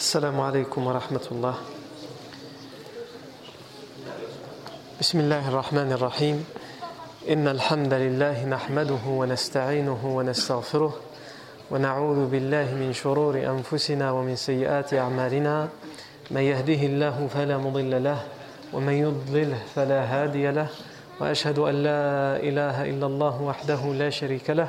السلام عليكم ورحمة الله. بسم الله الرحمن الرحيم. إن الحمد لله نحمده ونستعينه ونستغفره ونعوذ بالله من شرور أنفسنا ومن سيئات أعمالنا. من يهده الله فلا مضل له ومن يضلله فلا هادي له. وأشهد أن لا إله إلا الله وحده لا شريك له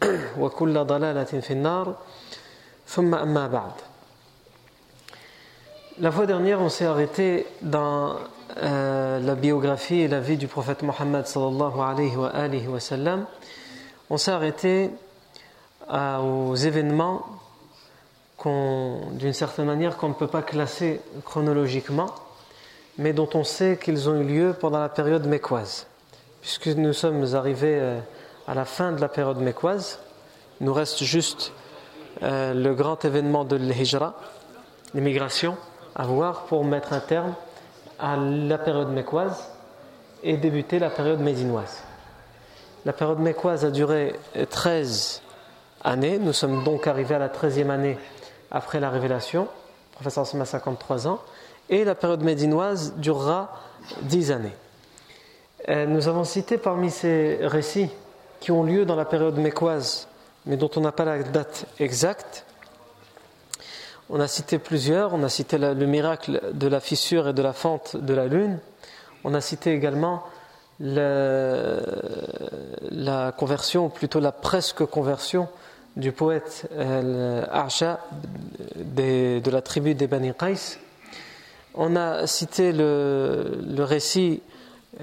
وكل ضلالة في النار ثم أما بعد La fois dernière, on s'est arrêté dans euh, la biographie et la vie du prophète Mohammed sallallahu alayhi wa, alayhi wa sallam. On s'est arrêté à, aux événements d'une certaine manière qu'on ne peut pas classer chronologiquement, mais dont on sait qu'ils ont eu lieu pendant la période mécoise. Puisque nous sommes arrivés euh, à la fin de la période mécoise. Il nous reste juste euh, le grand événement de l'Hijra, l'immigration, à voir pour mettre un terme à la période mécoise et débuter la période médinoise. La période mécoise a duré 13 années. Nous sommes donc arrivés à la 13e année après la révélation. Le professeur Sima a 53 ans. Et la période médinoise durera 10 années. Euh, nous avons cité parmi ces récits qui ont lieu dans la période mécoise, mais dont on n'a pas la date exacte. On a cité plusieurs, on a cité le miracle de la fissure et de la fente de la lune, on a cité également le, la conversion, ou plutôt la presque conversion du poète Arsha de, la tribu des Bani Qais. On a cité le récit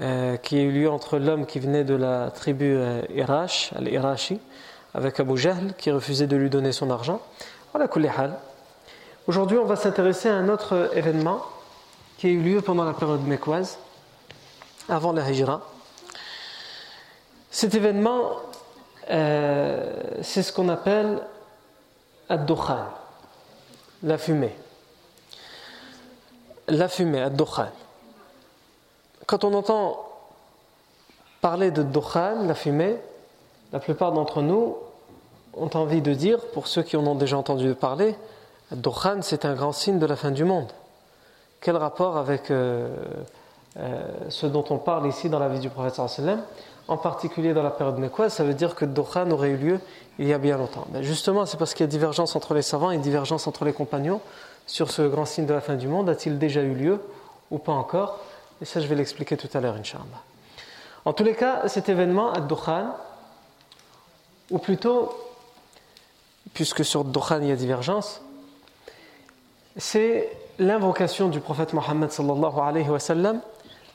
euh, qui a eu lieu entre l'homme qui venait de la tribu euh, Irash, al-Irashi, avec Abu Jahl, qui refusait de lui donner son argent. Voilà, Aujourd'hui, on va s'intéresser à un autre événement qui a eu lieu pendant la période mécoise, avant la Hijra. Cet événement, euh, c'est ce qu'on appelle ad-dukhan, la fumée. La fumée, ad-dukhan. Quand on entend parler de dukhan, la fumée, la plupart d'entre nous ont envie de dire, pour ceux qui en ont déjà entendu parler, dukhan c'est un grand signe de la fin du monde. Quel rapport avec euh, euh, ce dont on parle ici dans la vie du prophète sallam en particulier dans la période mécoise, ça veut dire que Dukhan aurait eu lieu il y a bien longtemps. Mais justement, c'est parce qu'il y a divergence entre les savants et divergence entre les compagnons sur ce grand signe de la fin du monde. A-t-il déjà eu lieu ou pas encore? Et ça, je vais l'expliquer tout à l'heure, Inch'Allah. En tous les cas, cet événement, Ad-Dukhan, ou plutôt, puisque sur Dukhan il y a divergence, c'est l'invocation du prophète Mohammed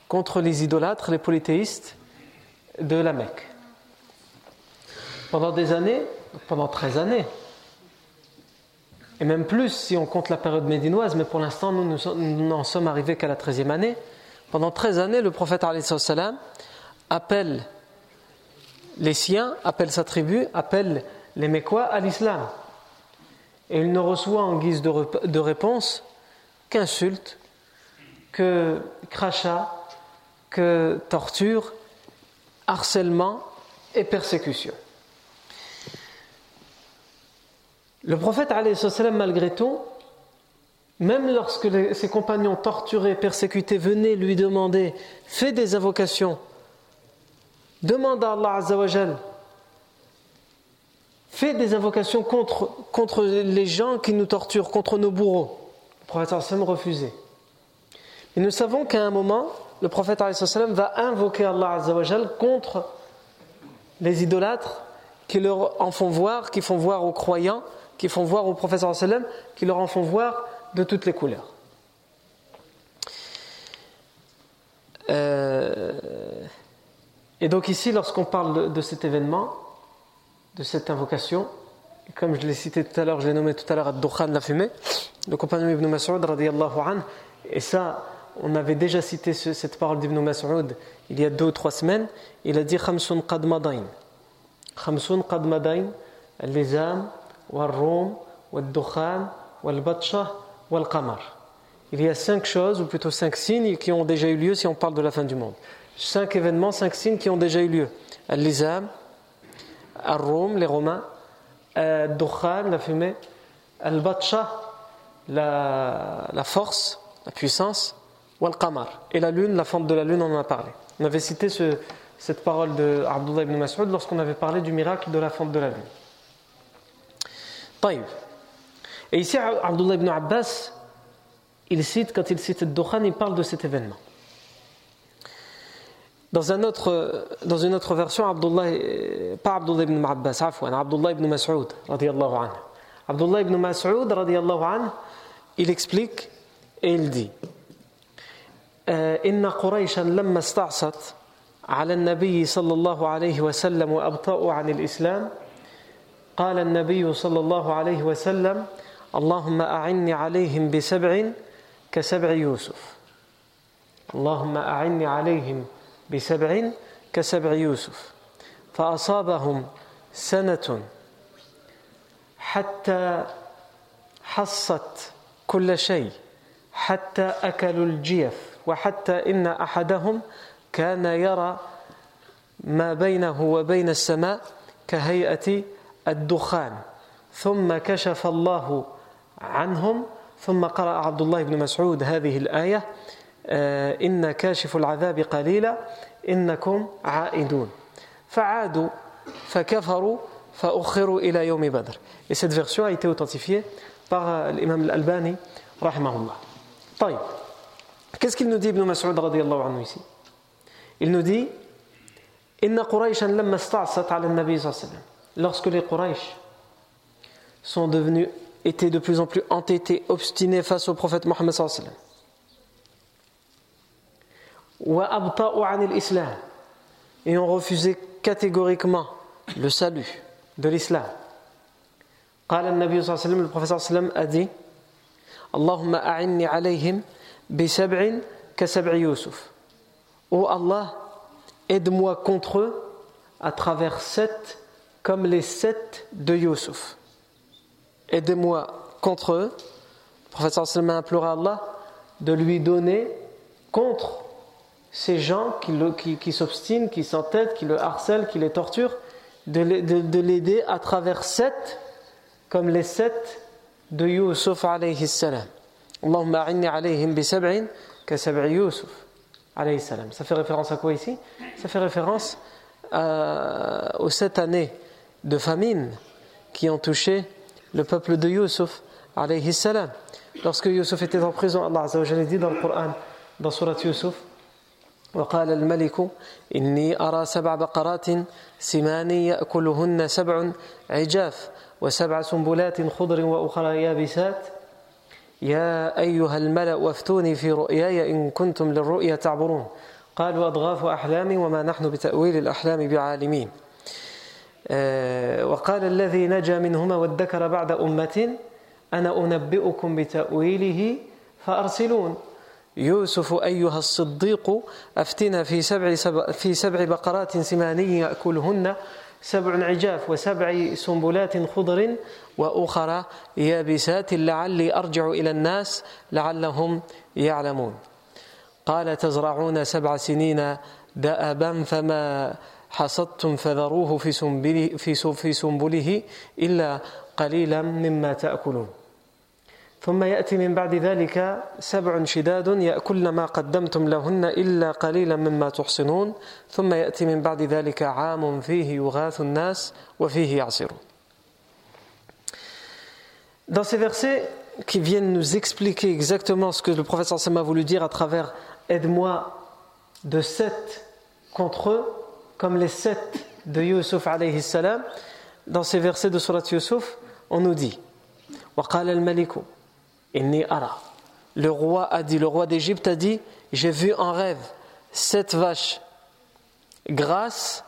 contre les idolâtres, les polythéistes de la Mecque. Pendant des années, pendant 13 années, et même plus si on compte la période médinoise, mais pour l'instant nous n'en sommes arrivés qu'à la 13e année. Pendant 13 années, le prophète appelle les siens, appelle sa tribu, appelle les Mécois à l'islam. Et il ne reçoit en guise de, de réponse qu'insultes, que crachats, que torture, harcèlement et persécution. Le prophète, malgré tout, même lorsque ses compagnons torturés, persécutés venaient lui demander, fais des invocations, demande à Allah Azzawajal, fais des invocations contre, contre les gens qui nous torturent, contre nos bourreaux. Le prophète refusait. Et nous savons qu'à un moment, le prophète va invoquer Allah contre les idolâtres qui leur en font voir, qui font voir aux croyants, qui font voir au prophète qui leur en font voir de toutes les couleurs. Euh, et donc ici, lorsqu'on parle de, cet événement, de cette invocation, comme je l'ai cité tout à l'heure, je l'ai nommé tout à l'heure Ad-Dukhan, la fumée, le compagnon Ibn Mas'ud, et ça, on avait déjà cité cette parole d'Ibn Mas'ud il y a deux ou trois semaines, il a dit Khamsun qad madain. Khamsun qad madain, al-lizam, wal-rum, wal-dukhan, wal-batsha, wal-qamar. Il y a cinq choses, ou plutôt cinq signes qui ont déjà eu lieu si on parle de la fin du monde. Cinq événements, cinq signes qui ont déjà eu lieu. Al-lizam, al-rum, les Romains, al-dukhan, la fumée, al-batsha, la, la force, la puissance, wal-qamar. Et la lune, la fente de la lune, on en a parlé. On avait cité cette parole de Abdullah ibn Mas'ud lorsqu'on avait parlé du miracle de la fente de la lune. Taïb. Et ici, Abdullah ibn Abbas, il cite, quand il cite Dukhan, il parle de cet événement. Dans, un autre, dans une autre version, Abdullah, pas Abdullah ibn Abbas, afwan, Abdullah ibn Mas'ud, radiallahu anhu. Abdullah ibn Mas'ud, radiallahu anhu, il explique et il dit إن قريشا لما استعصت على النبي صلى الله عليه وسلم وأبطأوا عن الإسلام قال النبي صلى الله عليه وسلم اللهم أعني عليهم بسبع كسبع يوسف. اللهم أعني عليهم بسبع كسبع يوسف. فأصابهم سنة حتى حصت كل شيء حتى أكلوا الجيف وحتى إن أحدهم كان يرى ما بينه وبين السماء كهيئة الدخان. ثم كشف الله عنهم. ثم قرأ عبد الله بن مسعود هذه الآية آه، إن كاشف العذاب قليلا إنكم عائدون. فعادوا فكفروا فأخروا إلى يوم بدر. Et cette version a été authentifiée par euh, l'imam al-Albani طيب qu'est-ce ابن مسعود رضي الله عنه ici? Il إن قريشا لما استعصت على النبي صلى الله عليه وسلم lorsque les Quraysh sont devenus était de plus en plus entêté, obstiné face au prophète Mohammed sallallahu alayhi et ont refusé catégoriquement le salut de l'islam. le professeur sallam a dit Allahumma a'inni alayhim bi sab'in ka sab'i Yusuf. Ô Allah, aide-moi contre eux à travers sept comme les sept de Yusuf. Aidez-moi contre eux. Le prophète sallam a imploré à Allah de lui donner contre ces gens qui, qui, qui s'obstinent, qui s'entêtent, qui le harcèlent, qui les torturent, de, de l'aider à travers sept comme les sept de Yusuf alayhi salam. Allahumma a'inni alayhim bi sab'in ka sab'i Yusuf alayhi salam. Ça fait référence à quoi ici? Ça fait référence à, aux sept années de famine qui ont touché le peuple de Yusuf alayhi salam. Lorsque Yusuf était en prison, Allah Azza wa dit dans le Coran, dans Surat Yusuf, وقال الملك إني أرى سبع بقرات سمان يأكلهن سبع عجاف وسبع سنبلات خضر وأخرى يابسات يا أيها الملأ وافتوني في رؤياي إن كنتم للرؤيا تعبرون قالوا أضغاث أحلام وما نحن بتأويل الأحلام بعالمين وقال الذي نجا منهما وادكر بعد أمة أنا أنبئكم بتأويله فأرسلون. يوسف أيها الصديق أفتنا في سبع, في سبع بقرات سماني يأكلهن سبع عجاف وسبع سنبلات خضر وأخرى يابسات لعلي أرجع إلى الناس لعلهم يعلمون. قال تزرعون سبع سنين دأبا فما حصدتم فذروه في سنبله, في سنبله إلا قليلا مما تأكلون. ثم يأتي من بعد ذلك سبع شداد يأكلن ما قدمتم لهن إلا قليلا مما تحصنون. ثم يأتي من بعد ذلك عام فيه يغاث الناس وفيه يعصرون. Dans ces versets, qui viennent nous expliquer exactement ce que le professeur Sam a voulu dire à travers Aide-moi de sept contre eux, comme les sept de Yusuf alayhi salam. Dans ces versets de Surat Yusuf, on nous dit al-maliku inni ara. Le roi a dit, le roi d'Égypte a dit J'ai vu en rêve sept vaches grasses,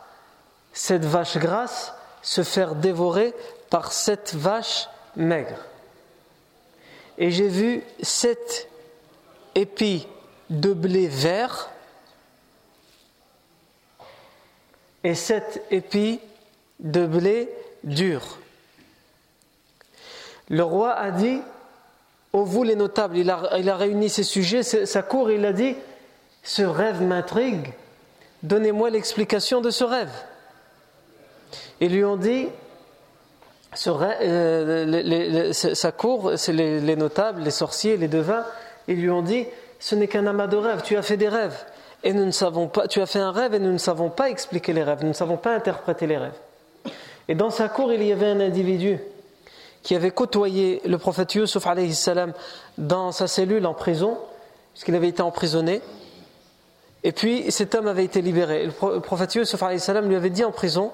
cette vache grasse se faire dévorer par sept vaches maigres. Et j'ai vu sept épis de blé vert et sept épis de blé dur. Le roi a dit, ô vous les notables, il a, il a réuni ces sujets, sa cour, il a dit, ce rêve m'intrigue, donnez-moi l'explication de ce rêve. Ils lui ont dit, euh, sa cour, c'est les, notables, les sorciers, les devins, ils lui ont dit Ce n'est qu'un amas de rêves, tu as fait des rêves, et nous ne savons pas, tu as fait un rêve et nous ne savons pas expliquer les rêves, nous ne savons pas interpréter les rêves. Et dans sa cour, il y avait un individu qui avait côtoyé le prophète Yusuf salam dans sa cellule en prison, puisqu'il avait été emprisonné. Et puis cet homme avait été libéré. Le prophète Yusuf salam lui avait dit en prison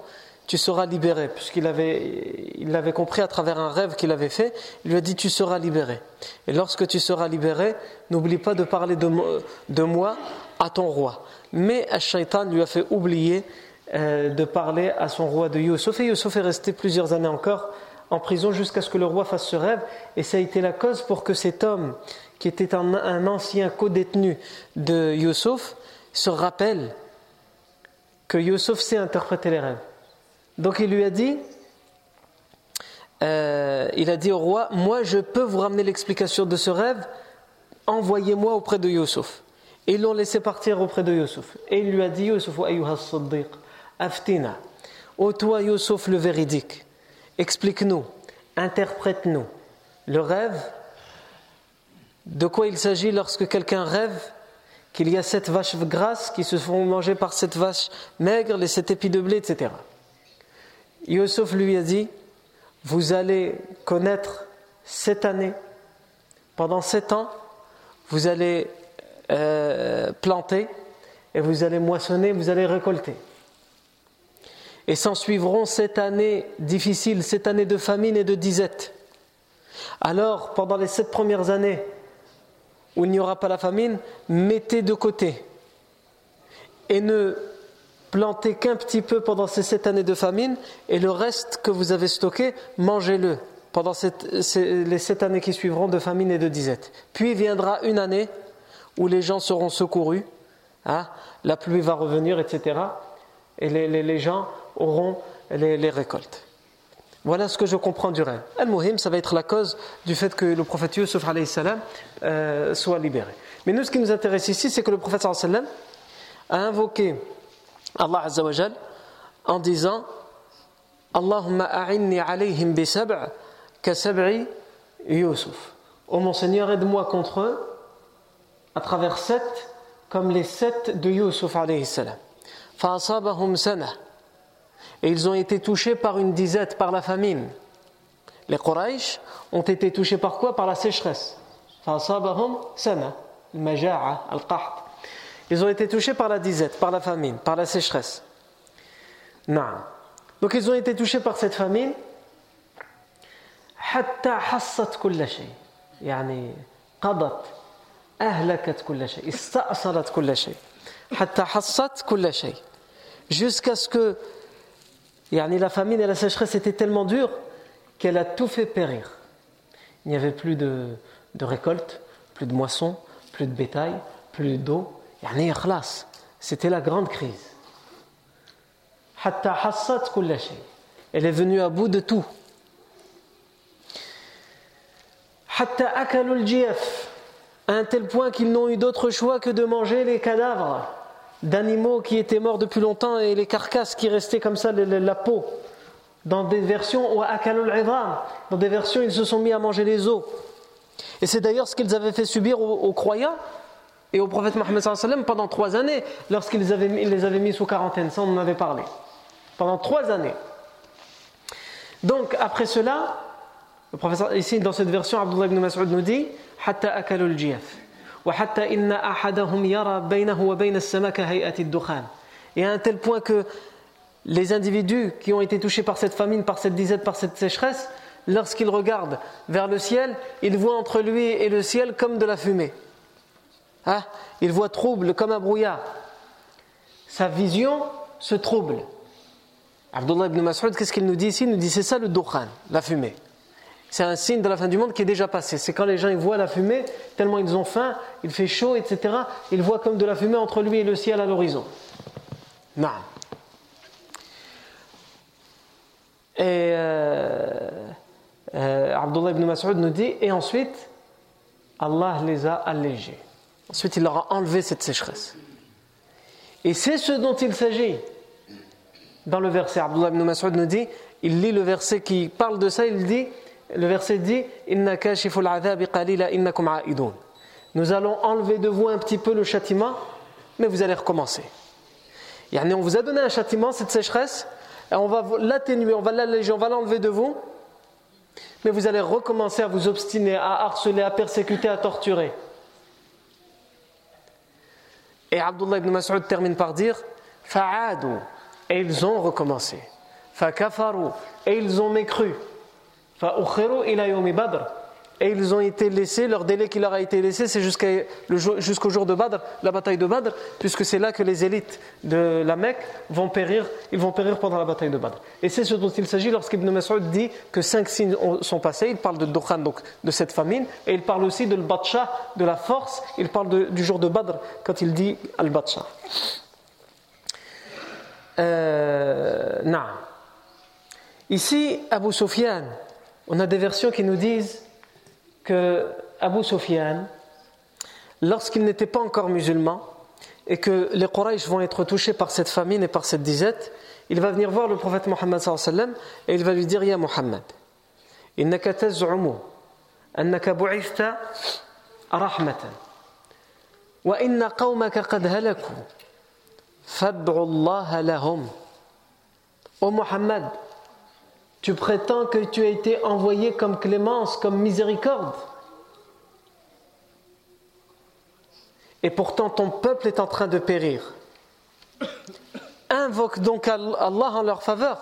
tu seras libéré, puisqu'il avait, il l'avait compris à travers un rêve qu'il avait fait, il lui a dit tu seras libéré. Et lorsque tu seras libéré, n'oublie pas de parler de, moi à ton roi. Mais Shaitan lui a fait oublier euh, de parler à son roi de Yusuf, et Yusuf est resté plusieurs années encore en prison jusqu'à ce que le roi fasse ce rêve, et ça a été la cause pour que cet homme, qui était un, ancien co-détenu de Yusuf, se rappelle que Yusuf sait interpréter les rêves. Donc il lui a dit, euh, il a dit au roi, moi je peux vous ramener l'explication de ce rêve, envoyez-moi auprès de Yusuf. Ils l'ont laissé partir auprès de Yusuf. Et il lui a dit, Yusuf, aftina, ô toi Yusuf le véridique, explique-nous, interprète-nous le rêve, de quoi il s'agit lorsque quelqu'un rêve qu'il y a sept vaches grasses qui se font manger par cette vache maigre, les sept épis de blé, etc. Yusuf lui a dit Vous allez connaître cette année, pendant sept ans, vous allez euh, planter et vous allez moissonner, vous allez récolter. Et s'en suivront sept années difficiles, sept années de famine et de disette. Alors, pendant les sept premières années où il n'y aura pas la famine, mettez de côté et ne plantez qu'un petit peu pendant ces sept années de famine et le reste que vous avez stocké, mangez-le pendant les sept années qui suivront de famine et de disette. Puis viendra une année où les gens seront secourus, hein, la pluie va revenir, etc. Et les, gens auront les, récoltes. Voilà ce que je comprends du rêve. Al-Muhim, ça va être la cause du fait que le prophète Yusuf euh, soit libéré. Mais nous, ce qui nous intéresse ici, c'est que le prophète sallam a invoqué Allah Azza wa Jal en disant Allahumma a'inni alayhim bi sab' ka Yusuf. Oh mon Seigneur, aide-moi contre eux à travers sept comme les sept de Yusuf alayhi salam. Fa'asabahum sana. Et ils ont été touchés par une disette, par la famine. Les Quraysh ont été touchés par quoi Par la sécheresse. Fa'asabahum sana. Al-maja'a, al-qaht. Ils ont été touchés par la disette, par la famine, par la sécheresse. Non. Donc ils ont été touchés par cette famine. حتى حصت كل شيء يعني قضت أهلكت كل شيء استأصلت كل شيء حتى حصت كل شيء jusqu'à ce que يعني la famine et la sécheresse étaient tellement dures qu'elle a tout fait périr il n'y avait plus de, de récolte plus de moisson plus de bétail plus d'eau يعني خلاص c'était la grande crise حتى حصت كل شيء elle est venue à bout de tout حتى أكلوا الجيف à un tel point qu'ils n'ont eu d'autre choix que de manger les cadavres d'animaux qui étaient morts depuis longtemps et les carcasses qui restaient comme ça, la peau. Dans des versions, dans des versions, ils se sont mis à manger les os. Et c'est d'ailleurs ce qu'ils avaient fait subir aux croyants et au prophète Mohammed pendant trois années, lorsqu'il les, avait mis sous quarantaine. Ça, on en avait parlé. Pendant trois années. Donc, après cela, Le professeur, ici, dans cette version, Abdullah ibn Mas'ud nous dit حتى أكلوا الجيف وحتى إن أحدهم يرى بينه وبين السماء كهيئة الدخان Et à un tel point que les individus qui ont été touchés par cette famine, par cette disette, par cette sécheresse, lorsqu'ils regardent vers le ciel, ils voient entre lui et le ciel comme de la fumée. Hein? Il voit trouble comme un brouillard. Sa vision se trouble. Abdullah ibn Mas'ud, qu'est-ce qu'il nous dit ici Il nous dit c'est ça le dukhan, la fumée. C'est un signe de la fin du monde qui est déjà passé. C'est quand les gens ils voient la fumée, tellement ils ont faim, il fait chaud, etc. Ils voient comme de la fumée entre lui et le ciel à l'horizon. Non. Et euh, euh, Abdullah ibn Mas'ud nous dit, et ensuite, Allah les a allégés. Ensuite, il leur a enlevé cette sécheresse. Et c'est ce dont il s'agit. Dans le verset, Abdullah ibn Mas'ud nous dit, il lit le verset qui parle de ça, il dit, le verset dit, Nous allons enlever de vous un petit peu le châtiment, mais vous allez recommencer. on vous a donné un châtiment, cette sécheresse, et on va l'atténuer, on va l'alléger, on va l'enlever de vous, mais vous allez recommencer à vous obstiner, à harceler, à persécuter, à torturer. Et Abdullah ibn Mas'ud termine par dire Fa'adu, et ils ont recommencé. Fa'kafaru, et ils ont mécru. Et ils ont été laissés, leur délai qui leur a été laissé, c'est jusqu'au jour de Badr, la bataille de Badr, puisque c'est là que les élites de la Mecque vont périr, ils vont périr pendant la bataille de Badr. Et c'est ce dont il s'agit lorsqu'Ibn Mas'ud dit que cinq signes sont passés, il parle de Dukhan, donc de cette famine, et il parle aussi de l'Batcha, de la force, il parle du jour de Badr quand il dit Al-Batcha. Euh, Ici, Abu Sufyan, on a des versions qui nous disent que Abu Sufyan, lorsqu'il n'était pas encore musulman, et que les Quraysh vont être touchés par cette famine et par cette disette, il va venir voir le prophète Mohammed et il va lui dire Ya Muhammad, innaka taz'umu annaka bu'ithta rahmatan wa inna qawmaka qad halaku fad'u Allah lahum. Ô Muhammad, tu prétends que tu as été envoyé comme clémence, comme miséricorde. Et pourtant ton peuple est en train de périr. Invoque donc Allah en leur faveur.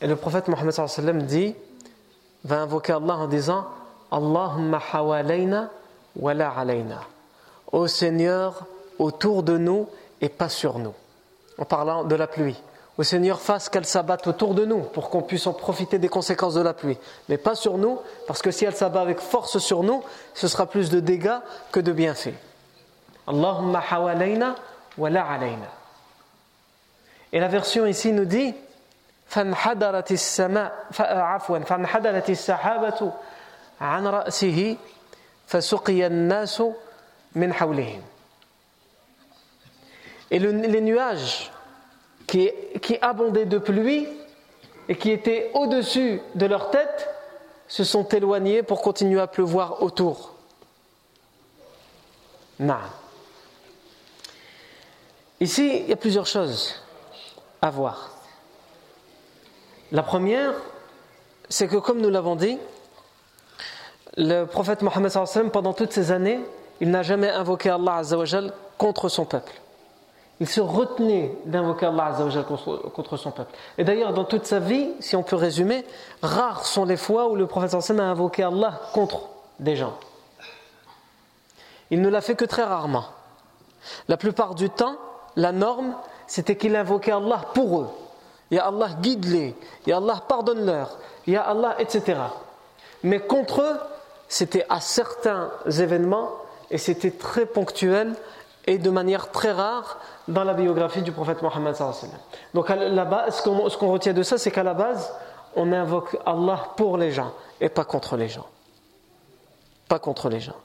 Et le prophète Mohammed dit, va invoquer Allah en disant Allahumma hawalayna wa la alayna. Ô Seigneur, autour de nous et pas sur nous en parlant de la pluie. Au Seigneur, fasse qu'elle s'abatte autour de nous pour qu'on puisse en profiter des conséquences de la pluie. Mais pas sur nous, parce que si elle s'abat avec force sur nous, ce sera plus de dégâts que de bienfaits. Allahumma hawalayna wa la alayna. Et la version ici nous dit فانحدرت السماء عفوا فانحدرت السحابة عن رأسه فسقي الناس من حولهم et les nuages qui, abondaient de pluie et qui étaient au-dessus de leur tête se sont éloignés pour continuer à pleuvoir autour. Ici, il y a plusieurs choses à voir. La première, c'est que comme nous l'avons dit, le prophète Mohammed pendant toutes ces années, il n'a jamais invoqué Allah contre son peuple il se retenait d'invoquer Allah contre son peuple. Et d'ailleurs, dans toute sa vie, si on peut résumer, rares sont les fois où le prophète a invoqué Allah contre des gens. Il ne l'a fait que très rarement. La plupart du temps, la norme, c'était qu'il invoquait Allah pour eux. Ya Allah, guide-les. Ya Allah, pardonne-leur. Ya Allah, etc. Mais contre eux, c'était à certains événements et c'était très ponctuel et de manière très rare dans la biographie du prophète Mohammed. Donc là-bas, ce qu'on retient de ça, c'est qu'à la base, on invoque Allah pour les gens et pas contre les gens. Pas contre les gens.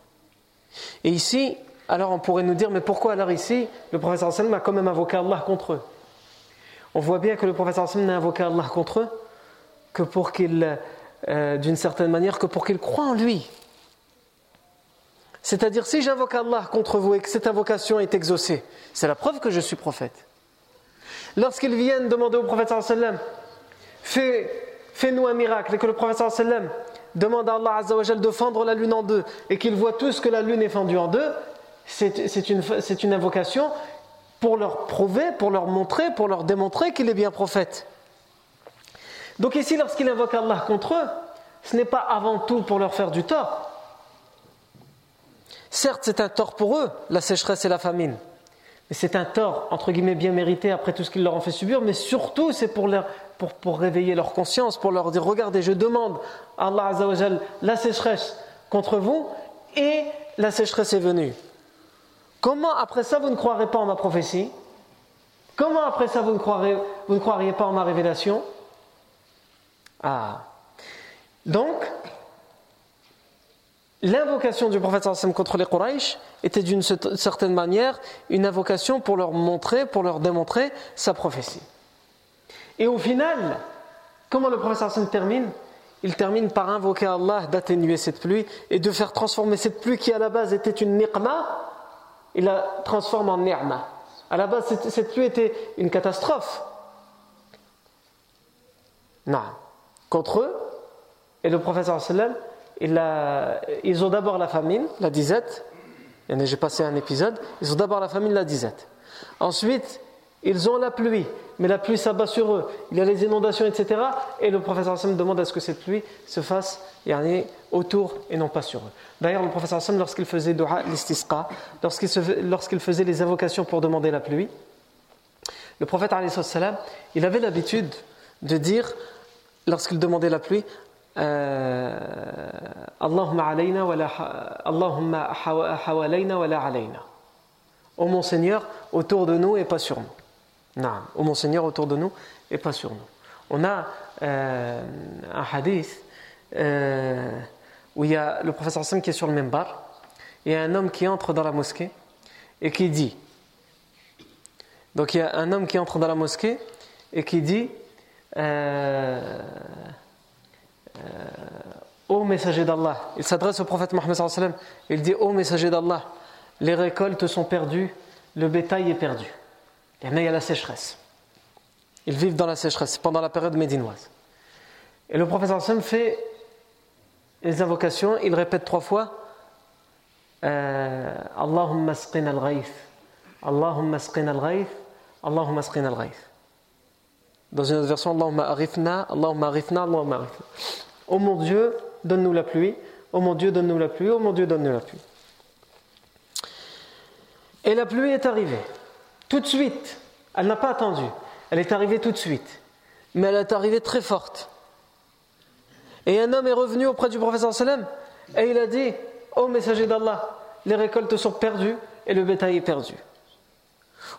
Et ici, alors on pourrait nous dire, mais pourquoi alors ici, le prophète a quand même invoqué Allah contre eux? On voit bien que le prophète n'a invoqué Allah contre eux que pour qu'il, euh, d'une certaine manière, que pour qu'ils croient en lui. C'est-à-dire, si j'invoque Allah contre vous et que cette invocation est exaucée, c'est la preuve que je suis prophète. Lorsqu'ils viennent demander au prophète sallam fais-nous un miracle et que le prophète sallam demande à Allah Azzawajal de fendre la lune en deux et qu'il voit tous que la lune est fendue en deux, c'est une, une invocation pour leur prouver, pour leur montrer, pour leur démontrer qu'il est bien prophète. Donc ici, lorsqu'il invoque Allah contre eux, ce n'est pas avant tout pour leur faire du tort. Certes, c'est un tort pour eux, la sécheresse et la famine. Mais c'est un tort, entre guillemets, bien mérité après tout ce qu'ils leur ont fait subir, mais surtout c'est pour, pour, pour, réveiller leur conscience, pour leur dire, regardez, je demande à Allah Azzawajal la sécheresse contre vous, et la sécheresse est venue. Comment après ça vous ne croirez pas en ma prophétie? Comment après ça vous ne, croirez, vous ne croiriez pas en ma révélation? Ah. Donc, l'invocation du prophète contre les Quraysh était d'une certaine manière une invocation pour leur montrer, pour leur démontrer sa prophétie. Et au final, comment le prophète termine? Il termine par invoquer Allah d'atténuer cette pluie et de faire transformer cette pluie qui à la base était une niqma, il la transforme en ni'ma. À la base, cette, pluie était une catastrophe. Non. Contre eux, et le prophète sallam ils ont d'abord la famine, la disette. J'ai passé un épisode. Ils ont d'abord la famine, la disette. Ensuite, ils ont la pluie, mais la pluie s'abat sur eux. Il y a les inondations, etc. Et le professeur Hassan demande à ce que cette pluie se fasse autour et non pas sur eux. D'ailleurs, le professeur Hassan, lorsqu'il faisait dua l'istisqa, lorsqu'il faisait les invocations pour demander la pluie, le prophète il avait l'habitude de dire, lorsqu'il demandait la pluie, Allahumma alayna wa la alayna. Ô mon Seigneur, autour de nous et pas sur nous. Non, ô mon Seigneur, autour de nous et pas sur nous. On a euh, un hadith euh, où il y a le professeur Hassan qui est sur le même bar. A un homme qui entre dans la mosquée et qui dit. Donc il y a un homme qui entre dans la mosquée et qui dit. Euh, Ô messager d'Allah, il s'adresse au prophète Mohammed il dit Ô messager d'Allah, les récoltes sont perdues, le bétail est perdu. Et il y a la sécheresse. Ils vivent dans la sécheresse pendant la période médinoise. Et le prophète fait les invocations, il répète trois fois euh, Allahumma asqina al-ghayth, Allahumma asqina al-ghayth, Allahumma asqina al-ghayth. Dans une autre version, Allahumma arifna, Allahumma arifna, Allahumma arifna. Oh mon Dieu, donne-nous la pluie. Oh mon Dieu, donne-nous la pluie. Oh mon Dieu, donne-nous la pluie. Et la pluie est arrivée. Tout de suite. Elle n'a pas attendu. Elle est arrivée tout de suite. Mais elle est arrivée très forte. Et un homme est revenu auprès du professeur sallam et il a dit Ô messager d'Allah, les récoltes sont perdues et le bétail est perdu.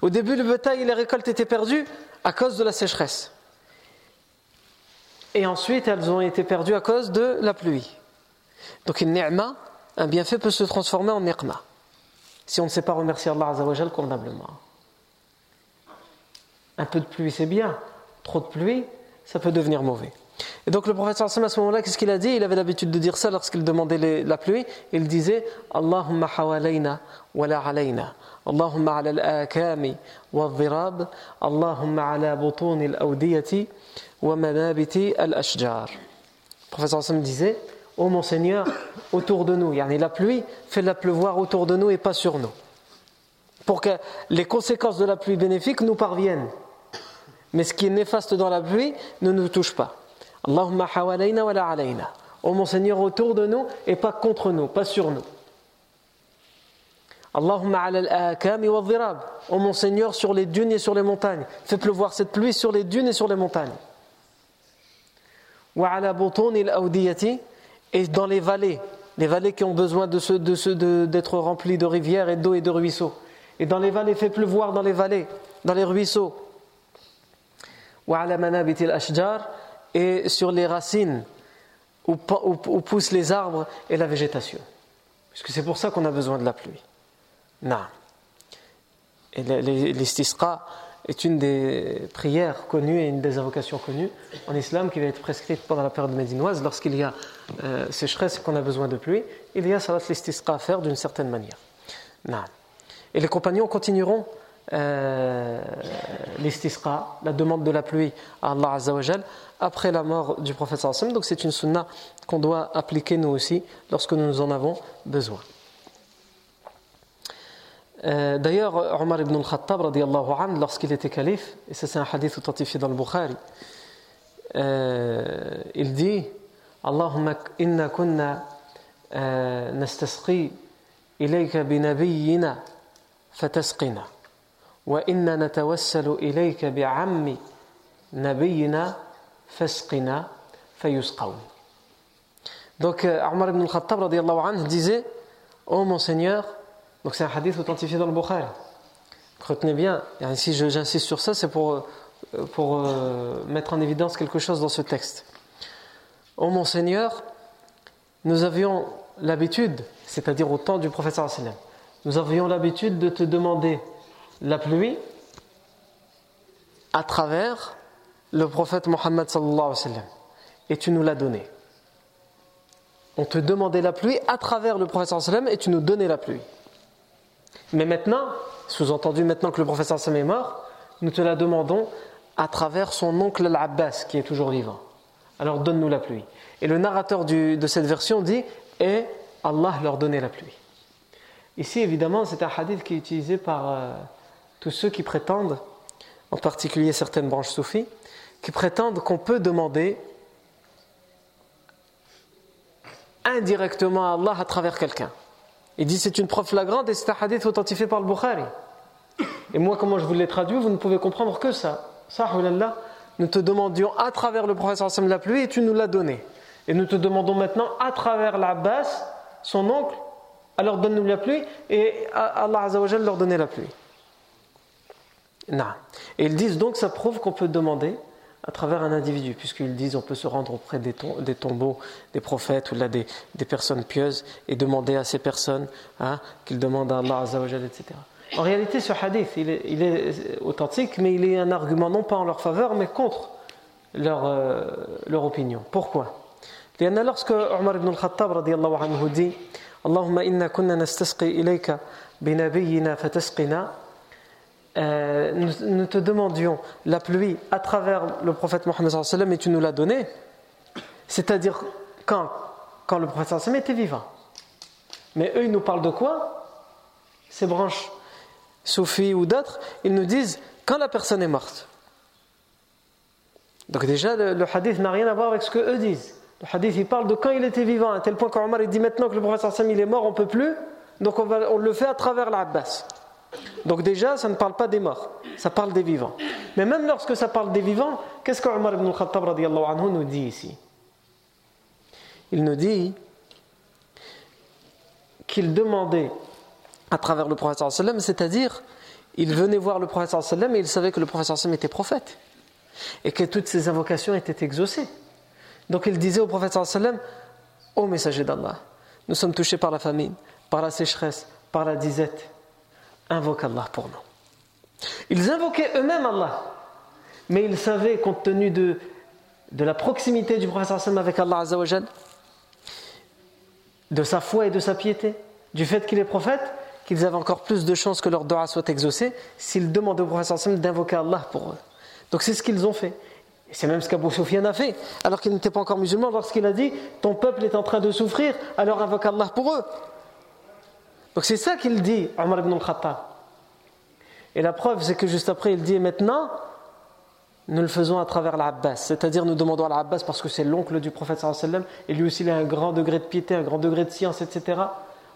Au début, le bétail et les récoltes étaient perdues à cause de la sécheresse et ensuite elles ont été perdues à cause de la pluie. Donc une ni'ma, un bienfait peut se transformer en ni'ma si on ne sait pas remercier Allah Azzawajal convenablement. Un peu de pluie c'est bien, trop de pluie ça peut devenir mauvais. Et donc le prophète à ce moment-là, qu'est-ce qu'il a dit? Il avait l'habitude de dire ça lorsqu'il demandait la pluie. Il disait Allahumma hawalayna wa la alayna. Allahumma ala al-akami wa dhirab. Allahumma ala butun al-awdiyati al-ashjar. Le professeur Hassan disait Ô mon Seigneur, autour de nous, yani la pluie, fais-la pleuvoir autour de nous et pas sur nous. Pour que les conséquences de la pluie bénéfique nous parviennent. Mais ce qui est néfaste dans la pluie ne nous touche pas. Allahumma hawalayna wa la alayna. Ô mon Seigneur, autour de nous et pas contre nous, pas sur nous. Allahumma ala wa dhirab. Ô mon Seigneur, sur les dunes et sur les montagnes. Fais pleuvoir cette pluie sur les dunes et sur les montagnes et dans les vallées, les vallées qui ont besoin d'être de de, remplies de rivières et d'eau et de ruisseaux. Et dans les vallées, fait pleuvoir dans les vallées, dans les ruisseaux. Et sur les racines où, poussent les arbres et la végétation. Puisque c'est pour ça qu'on a besoin de la pluie. Non. Et les est une des prières connues et une des invocations connues en islam qui va être prescrite pendant la période médinoise lorsqu'il y a euh, sécheresse et qu'on a besoin de pluie. Il y a salat l'istisqa à faire d'une certaine manière. Et les compagnons continueront euh, l'istisqa, la demande de la pluie à Allah Azzawajal, après la mort du prophète sallam. Donc c'est une sunna qu'on doit appliquer nous aussi lorsque nous en avons besoin. Euh, D'ailleurs, Omar ibn al-Khattab, lorsqu'il était calife, et c'est un hadith authentifié dans le Bukhari, euh, il dit Allahumma inna kunna nastasqi ilayka binabiyyina fatasqina inna natawassalu ilayka bi'ammi nabiyyina fasqina fayusqawn. Donc euh, Omar ibn al-Khattab anhu disait Oh mon Seigneur, donc c'est un hadith authentifié dans le Bukhari. Retenez bien, et si j'insiste sur ça, c'est pour, pour euh, mettre en évidence quelque chose dans ce texte. Oh mon Seigneur, nous avions l'habitude, c'est-à-dire au temps du sallam, nous avions l'habitude de te demander la pluie à travers le prophète Mohammed sallallahu alayhi wa. Et tu nous l'as donné. On te demandait la pluie à travers le prophète sallallahu alayhi wa et tu nous donnais la pluie. Mais maintenant, sous-entendu maintenant que le professeur Sam est mort, nous te la demandons à travers son oncle Al-Abbas qui est toujours vivant. Alors donne-nous la pluie. Et le narrateur de cette version dit Et Allah leur donnait la pluie. Ici, évidemment, c'est un hadith qui est utilisé par euh, tous ceux qui prétendent, en particulier certaines branches soufis, qui prétendent qu'on peut demander indirectement à Allah à travers quelqu'un. Il dit c'est une preuve flagrante et c'est un hadith authentifié par le Bukhari. Et moi, comment je vous l'ai traduit, vous ne pouvez comprendre que ça. Ça, nous te demandions à travers le prophète de la pluie et tu nous l'as donné. Et nous te demandons maintenant à travers l'Abbas, son oncle, alors donne-nous la pluie et Allah leur donner la pluie. Et ils disent donc ça prouve qu'on peut demander à travers un individu, puisqu'ils disent on peut se rendre auprès des, tombeaux des prophètes ou là des, personnes pieuses et demander à ces personnes hein, qu'ils demandent à Allah Azzawajal, etc. En réalité, ce hadith, il est, authentique, mais il est un argument non pas en leur faveur, mais contre leur, euh, leur opinion. Pourquoi? Lorsque Omar ibn al-Khattab dit Allahumma inna kunna nastasqi ilayka binabiyyina fatasqina euh, nous, te demandions la pluie à travers le prophète Mohammed et tu nous l'as donné, c'est-à-dire quand, quand le prophète était vivant. Mais eux, ils nous parlent de quoi? Ces branches soufis ou d'autres, ils nous disent quand la personne est morte. Donc déjà, le, hadith n'a rien à voir avec ce que eux disent. Le hadith, il parle de quand il était vivant, à tel point qu'Omar dit maintenant que le prophète il est mort, on ne peut plus, donc on, on le fait à travers l'Abbas. Donc déjà, ça ne parle pas des morts, ça parle des vivants. Mais même lorsque ça parle des vivants, qu'est-ce que Omar ibn Khattab anhu nous dit ici? Il nous dit qu'il demandait à travers le prophète c'est-à-dire il venait voir le prophète et il savait que le prophète était prophète et que toutes ses invocations étaient exaucées. Donc il disait au prophète Ô messager d'Allah, nous sommes touchés par la famine, par la sécheresse, par la disette invoque Allah pour nous. Ils invoquaient eux-mêmes Allah, mais ils savaient, compte tenu de, de la proximité du prophète avec Allah de sa foi et de sa piété, du fait qu'il est prophète, qu'ils avaient encore plus de chances que leur dua soit exaucée s'ils demandaient au prophète d'invoquer Allah pour eux. Donc c'est ce qu'ils ont fait. C'est même ce qu'Abu Sufyan a fait, alors qu'il n'était pas encore musulman, lorsqu'il a dit Ton peuple est en train de souffrir, alors invoque Allah pour eux. Donc c'est ça qu'il dit, Omar ibn al-Khattab. Et la preuve, c'est que juste après, il dit maintenant, nous le faisons à travers l'Abbas. C'est-à-dire, nous demandons à l'Abbas parce que c'est l'oncle du prophète sallam, et lui aussi, il a un grand degré de piété, un grand degré de science, etc.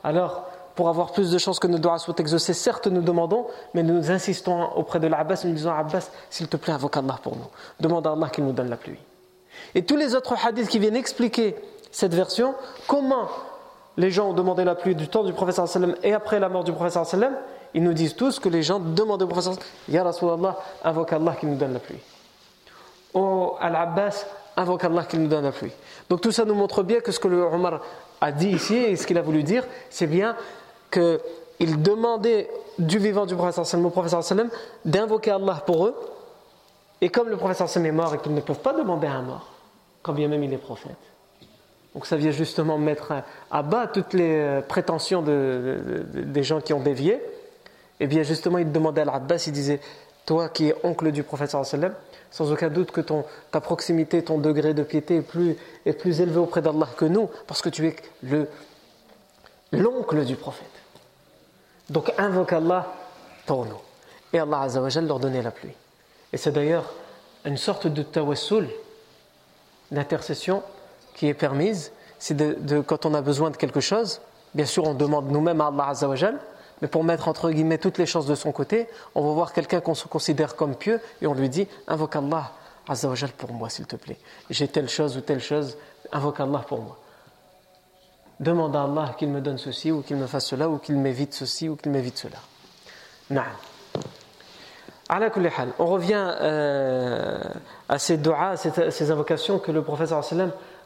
Alors, pour avoir plus de chances que nos doigts soient exaucés, certes, nous demandons, mais nous insistons auprès de l'Abbas, nous disons Abbas, s'il te plaît, invoque Allah pour nous. Demande à Allah qu'il nous donne la pluie. Et tous les autres hadiths qui viennent expliquer cette version, comment les gens ont demandé la pluie du temps du prophète sallam et après la mort du prophète sallam, ils nous disent tous que les gens demandent au prophète Ya Rasulallah, invoque Allah qui nous donne la pluie. Oh Al-Abbas, invoque Allah qui nous donne la pluie. Donc tout ça nous montre bien que ce que le Omar a dit ici et ce qu'il a voulu dire, c'est bien qu'il demandait du vivant du prophète sallam au prophète sallam d'invoquer Allah pour eux. Et comme le prophète sallam est mort et qu'ils ne peuvent pas demander à un mort, quand bien même il est prophète. Donc ça vient justement mettre à bas toutes les euh, prétentions de, des gens qui ont dévié. Et bien justement, il demandait à l'Abbas, il disait, toi qui es oncle du prophète sans aucun doute que ton, ta proximité, ton degré de piété est plus, est plus élevé auprès d'Allah que nous, parce que tu es le, l'oncle du prophète. Donc invoque Allah pour nous. Et Allah Azzawajal leur donnait la pluie. Et c'est d'ailleurs une sorte de tawassul, d'intercession qui est permise. C'est de, quand on a besoin de quelque chose, bien sûr on demande nous-mêmes à Allah Azzawajal, mais pour mettre entre guillemets toutes les chances de son côté, on va voir quelqu'un qu'on se considère comme pieux et on lui dit invoque Allah Azzawajal pour moi s'il te plaît. J'ai telle chose ou telle chose, invoque Allah pour moi. Demande à Allah qu'il me donne ceci ou qu'il me fasse cela ou qu'il m'évite ceci ou qu'il m'évite cela. On revient euh, à ces doigts, ces, invocations que le professeur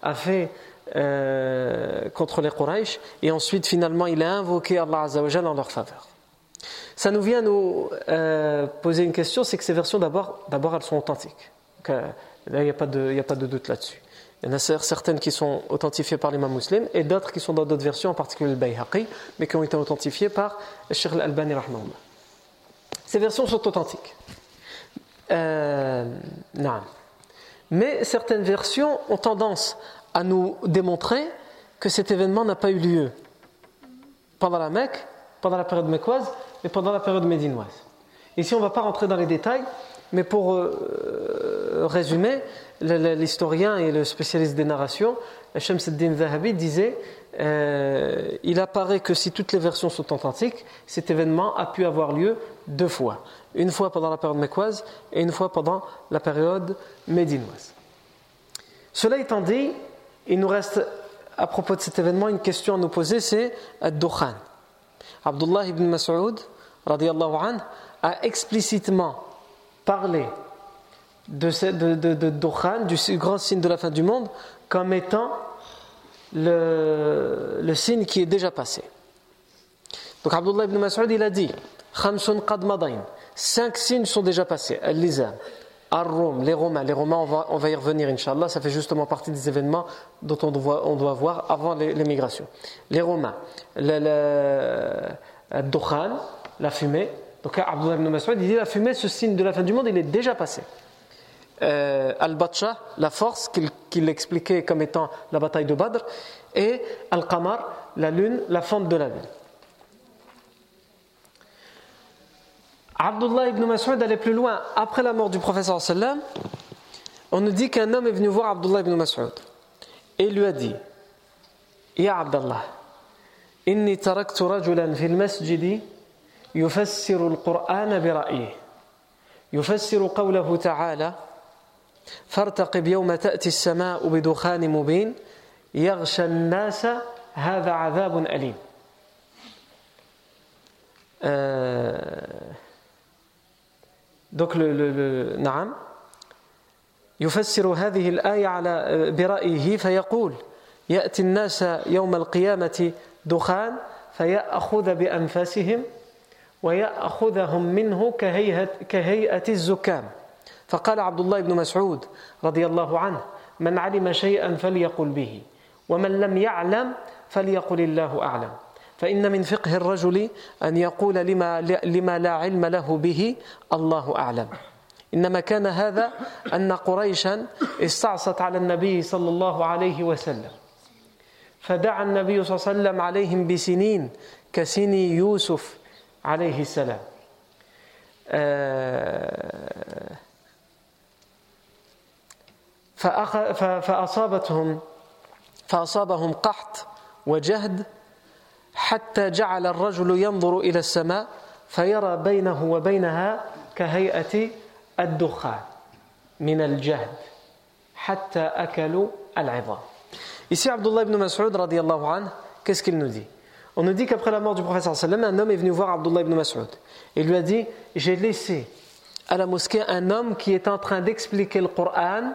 a fait euh, contre les Quraysh et ensuite finalement il a invoqué Allah Azzawajal en leur faveur. Ça nous vient nous euh, poser une question, c'est que ces versions d'abord, elles sont authentiques. là il n'y a, pas de, a pas de doute là-dessus. Il y en a certaines qui sont authentifiées par l'imam musulman et d'autres qui sont dans d'autres versions, en particulier le Bayhaqi, mais qui ont été authentifiées par Sheikh al-Albani Ces versions sont authentiques. Euh, non. Mais certaines versions ont tendance à nous démontrer que cet événement n'a pas eu lieu pendant la Mecque, pendant la période mécoise, mais pendant la période médinoise. Ici, on ne va pas rentrer dans les détails, mais pour euh, résumer, l'historien et le spécialiste des narrations, Shamsuddin Zahabi disait euh, il apparaît que si toutes les versions sont authentiques, cet événement a pu avoir lieu deux fois. Une fois pendant la période mécoise et une fois pendant la période médinoise. Cela étant dit, il nous reste à propos de cet événement une question à nous poser c'est Ad-Dukhan. Abdullah ibn Mas'ud a explicitement parlé de, Dukhan, du grand signe de la fin du monde, comme étant le, signe qui est déjà passé. Donc Abdullah ibn Mas'ud il a dit Cinq signes sont déjà passés. Al-Lizam, Ar-Rum, les Romains. Les Romains, on va, on va y revenir, Inch'Allah. Ça fait justement partie des événements dont on doit, on doit voir avant l'émigration. Les Romains, le, le, la fumée. Donc Abdullah ibn Mas'ud il dit la fumée, ce signe de la fin du monde, il est déjà passé. Euh, Al-Batcha, la force qu'il expliquait comme étant la bataille de Badr, et Al-Qamar, la lune, la fente de la lune. Abdullah ibn Mas'ud allait plus loin. Après la mort du professeur sallam, on nous dit qu'un homme est venu voir Abdullah ibn Mas'ud et lui a dit Ya Abdullah, inni taraktu rajulan fil masjidi yufassiru al-Qur'an bi ra'yihi. يفسر قوله تعالى فارتقب يوم تأتي السماء بدخان مبين يغشى الناس هذا عذاب أليم. le, le نعم. يفسر هذه الآية على برأيه فيقول يأتي الناس يوم القيامة دخان فيأخذ بأنفاسهم ويأخذهم منه كهيئة, كهيئة الزكام. فقال عبد الله بن مسعود رضي الله عنه من علم شيئا فليقل به ومن لم يعلم فليقل الله أعلم. فإن من فقه الرجل أن يقول لما, لما لا علم له به الله أعلم. إنما كان هذا أن قريشا استعصت على النبي صلى الله عليه وسلم. فدعا النبي صلى الله عليه وسلم عليهم بسنين كسن يوسف عليه السلام. آه فأصابتهم فأصابهم قحط وجهد حتى جعل الرجل ينظر إلى السماء فيرى بينه وبينها كهيئة الدخان من الجهد حتى أكلوا العظام Ici, Abdullah ibn Mas'ud, radiallahu anhu, qu'est-ce qu'il nous dit On nous dit qu'après la mort du prophète un homme est venu voir Abdullah ibn Mas'ud et lui a dit J'ai laissé à la mosquée un homme qui est en train d'expliquer le Coran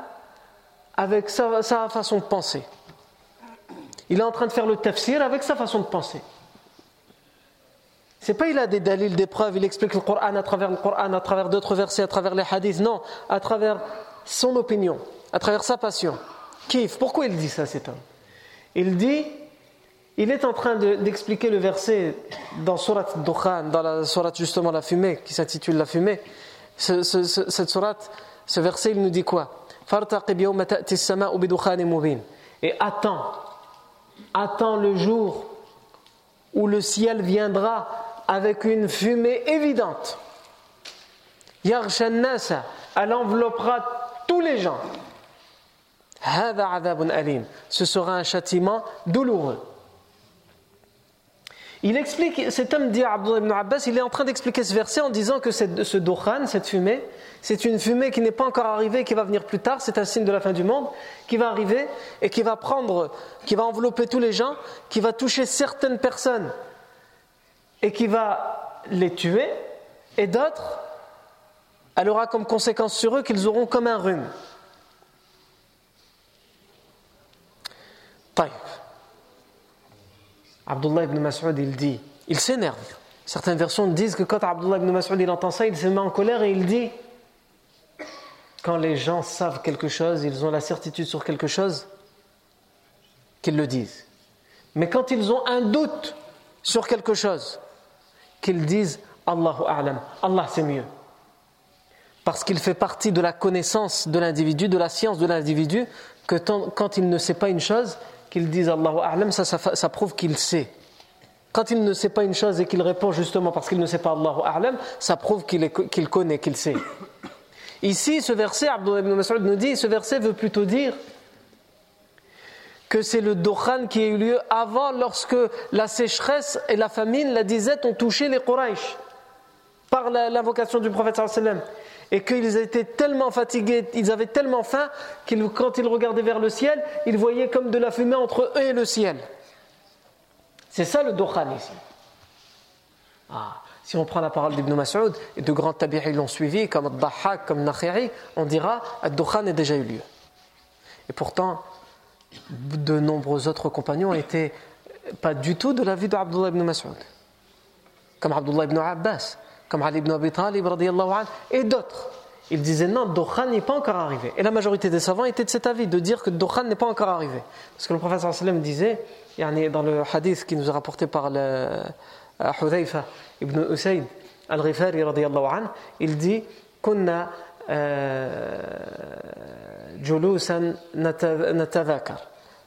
avec sa, façon de penser. Il est en train de faire le tafsir avec sa façon de penser. C'est pas il a des dalils, des preuves, il explique le Coran à travers le Coran, à travers d'autres versets, à travers les hadiths. Non, à travers son opinion, à travers sa passion. Kif, pourquoi il dit ça cet homme? Il dit il est en train d'expliquer le verset dans Surat Dukhan, dans la Surat justement la fumée, qui s'intitule La fumée. cette Surat, ce verset, il nous dit quoi? Et attends, attends le jour où le ciel viendra avec une fumée évidente. Elle enveloppera tous les gens. Ce sera un châtiment douloureux. Il explique, cet homme dit à Abdullah ibn Abbas, il est en train d'expliquer ce verset en disant que ce dokhan, cette fumée, c'est une fumée qui n'est pas encore arrivée, qui va venir plus tard, c'est un signe de la fin du monde, qui va arriver et qui va prendre, qui va envelopper tous les gens, qui va toucher certaines personnes et qui va les tuer, et d'autres, elle aura comme conséquence sur eux qu'ils auront comme un rhume. Abdullah ibn Mas'ud, il dit, il s'énerve. Certaines versions disent que quand Abdullah ibn Mas'ud il entend ça, il se met en colère et il dit quand les gens savent quelque chose, ils ont la certitude sur quelque chose, qu'ils le disent. Mais quand ils ont un doute sur quelque chose, qu'ils disent Allahu A'lam, Allah c'est mieux. Parce qu'il fait partie de la connaissance de l'individu, de la science de l'individu, que quand il ne sait pas une chose, qu'il dise Allahu A'lam, ça, prouve qu'il sait. Quand il ne sait pas une chose et qu'il répond justement parce qu'il ne sait pas Allahu A'lam, ça prouve qu'il connaît, qu'il sait. Ici, ce verset, Abdullah ibn Mas'ud nous dit, ce verset veut plutôt dire que c'est le Dokhan qui a eu lieu avant lorsque la sécheresse et la famine, la disette ont touché les Quraysh par l'invocation du prophète sallallahu et qu'ils étaient tellement fatigués, ils avaient tellement faim, qu'ils, quand ils regardaient vers le ciel, ils voyaient comme de la fumée entre eux et le ciel. C'est ça le Dokhan ici. Ah, si on prend la parole d'Ibn Mas'ud, et de grands tabi'i l'ont suivi, comme Al-Dahhak, comme Nakhiri, on dira le Dokhan a déjà eu lieu. Et pourtant, de nombreux autres compagnons étaient pas du tout de la vie d'Abdullah ibn Mas'ud. Comme Abdullah ibn Abbas, comme Ali ibn Abi Talib et d'autres. Ils disaient non, Dokhan n'est pas encore arrivé. Et la majorité des savants étaient de cet avis, de dire que Dokhan n'est pas encore arrivé. Parce que le professeur sallam disait, dans le hadith qui nous est rapporté par le, euh, Hudhayfa ibn Usayd al-Ghifari il dit كنا جلوسا نتذاكر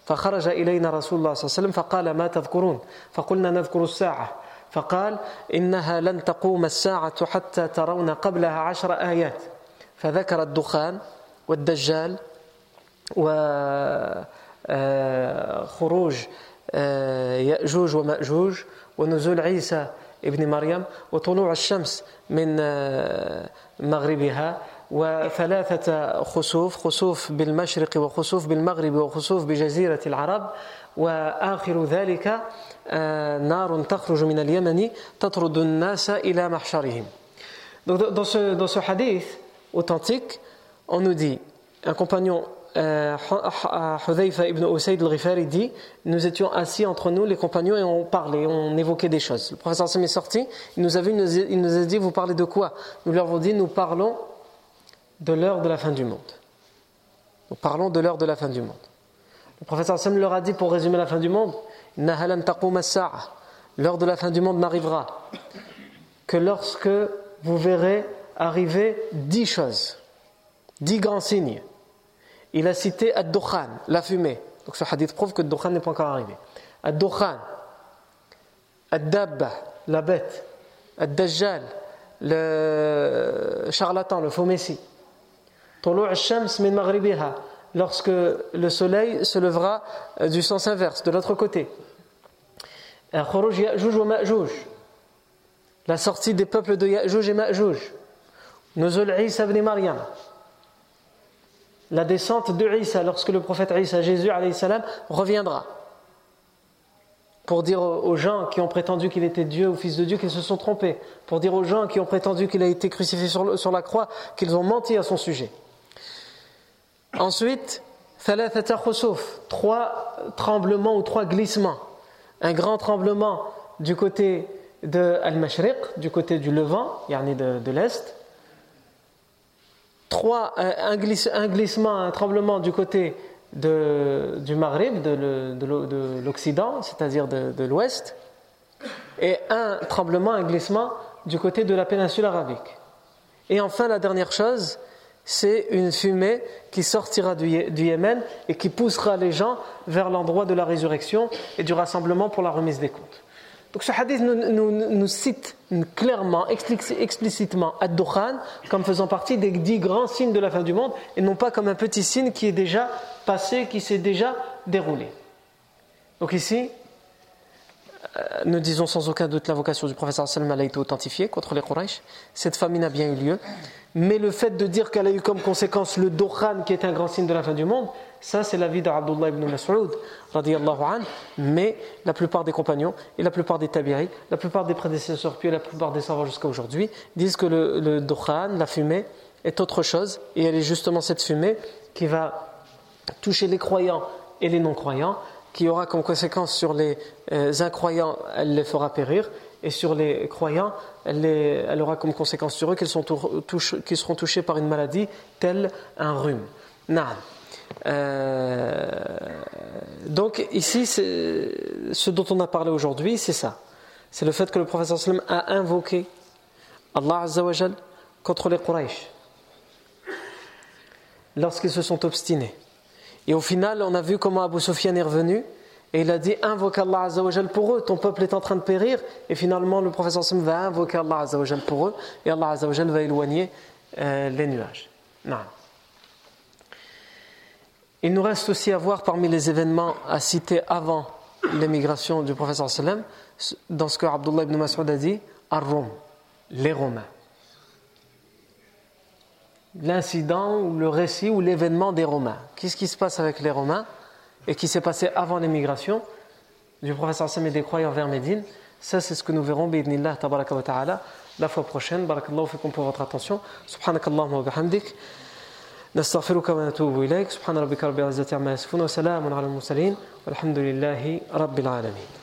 فخرج إلينا رسول الله صلى الله عليه وسلم فقال ما تذكرون فقلنا نذكر الساعة فقال إنها لن تقوم الساعة حتى ترون قبلها عشر آيات. فذكر الدخان والدجال وخروج آه، يأجوج ومأجوج ونزول عيسى ابن مريم وطلوع الشمس من آه، مغربها وثلاثة خسوف خسوف بالمشرق وخسوف بالمغرب وخسوف بجزيرة العرب وآخر ذلك نار تخرج من اليمن تطرد الناس إلى محشرهم dans ce, dans ce hadith authentique, on nous dit, un compagnon, euh, Hudhayfa ibn Usayd al-Ghifari dit Nous étions assis entre nous, les compagnons, et on parlait, on évoquait des choses. Le professeur Sam est sorti, il nous a, vu, il nous a dit Vous parlez de quoi Nous leur avons dit Nous parlons de l'heure de la fin du monde. Nous parlons de l'heure de la fin du monde. Le professeur Sam leur a dit, pour résumer la fin du monde, l'heure de la fin du monde n'arrivera que lorsque vous verrez arriver dix choses, dix grands signes. Il a cité Ad-Dukhan, la fumée. Donc ce hadith prouve que Ad-Dukhan n'est pas encore arrivé. Ad-Dukhan, Ad-Dabba, la bête, Ad-Dajjal, le charlatan, le faux messie lorsque le soleil se levera euh, du sens inverse, de l'autre côté. La sortie des peuples de Ya'juj et Ma'juj. La descente de Isa lorsque le prophète Isa, Jésus reviendra. Pour dire aux gens qui ont prétendu qu'il était Dieu ou fils de Dieu qu'ils se sont trompés. Pour dire aux gens qui ont prétendu qu'il a été crucifié sur la croix qu'ils ont menti à son sujet. Ensuite, trois tremblements ou trois glissements. Un grand tremblement du côté de Al-Mashriq, du côté du Levant, yani de, de l'Est. Trois, un, glissement, un tremblement du côté du Maghreb, de, l'Occident, c'est-à-dire de, l'Ouest, et un tremblement, un glissement du côté de la péninsule arabique. Et enfin, la dernière chose, c'est une fumée qui sortira du, Yémen et qui poussera les gens vers l'endroit de la résurrection et du rassemblement pour la remise des comptes. Donc ce hadith nous, cite clairement, explicitement Ad-Dukhan comme faisant partie des dix grands signes de la fin du monde et non pas comme un petit signe qui est déjà passé, qui s'est déjà déroulé. Donc ici, euh, nous disons sans aucun doute l'invocation du professeur Salman a été authentifiée contre les Quraysh. Cette famine a bien eu lieu. Mais le fait de dire qu'elle a eu comme conséquence le Dukhan qui est un grand signe de la fin du monde, ça, c'est l'avis d'Abdullah ibn Mas'ud, mais la plupart des compagnons et la plupart des tabi'i, la plupart des prédécesseurs puis la plupart des savants jusqu'à aujourd'hui disent que le, le la fumée, est autre chose. Et elle est justement cette fumée qui va toucher les croyants et les non-croyants, qui aura comme conséquence sur les euh, incroyants, elle les fera périr, et sur les croyants, elle, aura comme conséquence sur eux qu'ils seront touchés par une maladie telle un rhume. Euh, donc ici, ce dont on a parlé aujourd'hui, c'est ça. C'est le fait que le professeur sallam a invoqué Allah Azzawajal contre les Quraysh lorsqu'ils se sont obstinés. Et au final, on a vu comment Abu Sufyan est revenu et il a dit invoque Allah Azzawajal pour eux, ton peuple est en train de périr. Et finalement, le professeur sallam va invoquer Allah Azzawajal pour eux et Allah Azzawajal va éloigner euh, les nuages. Non. Il nous reste aussi à voir parmi les événements à citer avant l'émigration du professeur sallam, dans ce que Abdullah ibn Mas'ud a dit, Ar-Rum, les Romains. L'incident ou le récit ou l'événement des Romains. Qu'est-ce qui se passe avec les Romains? et qui s'est passé avant l'émigration du professeur sallam et des croyants vers Médine Ça, c'est ce que nous verrons, la fois prochaine. Barakallahu fikum pour votre attention. Subhanakallahumma wa bihamdik. نستغفرك ونتوب إليك سبحان ربك رب العزة عما يصفون وسلام على المرسلين والحمد لله رب العالمين